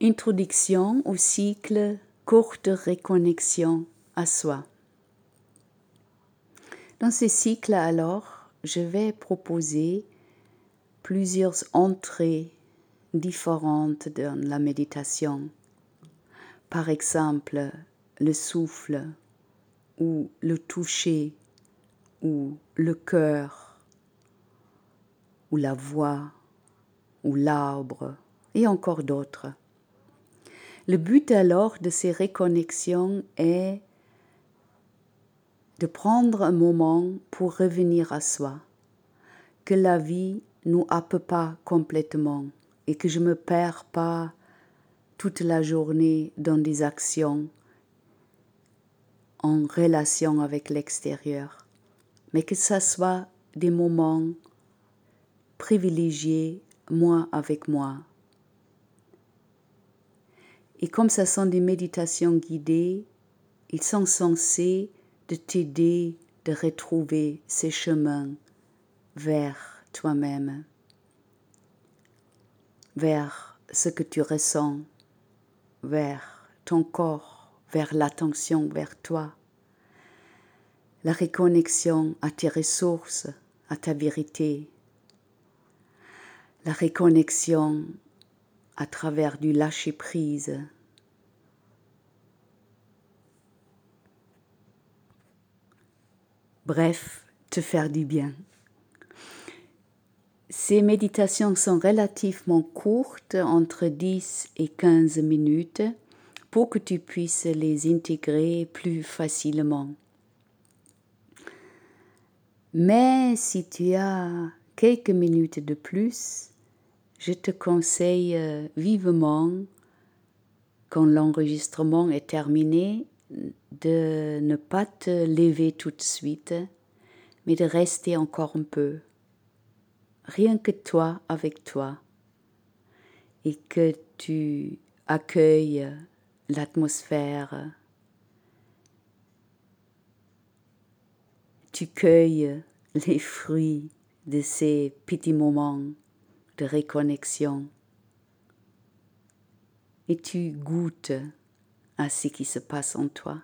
Introduction au cycle Courte reconnexion à soi. Dans ce cycle, alors, je vais proposer plusieurs entrées différentes dans la méditation. Par exemple, le souffle ou le toucher ou le cœur ou la voix ou l'arbre et encore d'autres. Le but alors de ces reconnexions est de prendre un moment pour revenir à soi, que la vie nous happe pas complètement et que je me perds pas toute la journée dans des actions en relation avec l'extérieur, mais que ce soit des moments privilégiés moi avec moi. Et comme ce sont des méditations guidées, ils sont censés de t'aider de retrouver ces chemins vers toi-même, vers ce que tu ressens, vers ton corps, vers l'attention vers toi, la reconnexion à tes ressources, à ta vérité, la reconnexion à travers du lâcher-prise, bref, te faire du bien. Ces méditations sont relativement courtes, entre 10 et 15 minutes, pour que tu puisses les intégrer plus facilement. Mais si tu as quelques minutes de plus, je te conseille euh, vivement, quand l'enregistrement est terminé, de ne pas te lever tout de suite, mais de rester encore un peu, rien que toi avec toi, et que tu accueilles l'atmosphère, tu cueilles les fruits de ces petits moments de reconnexion et tu goûtes à ce qui se passe en toi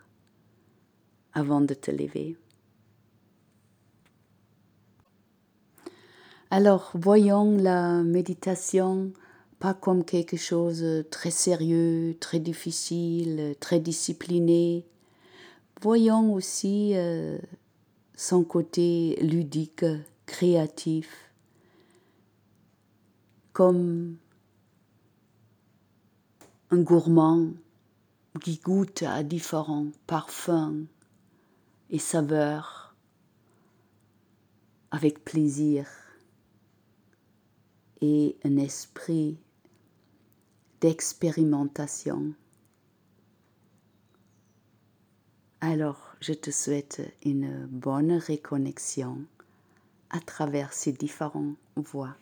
avant de te lever. Alors, voyons la méditation pas comme quelque chose de très sérieux, très difficile, très discipliné. Voyons aussi euh, son côté ludique, créatif, comme un gourmand qui goûte à différents parfums et saveurs avec plaisir et un esprit d'expérimentation. Alors, je te souhaite une bonne reconnexion à travers ces différentes voies.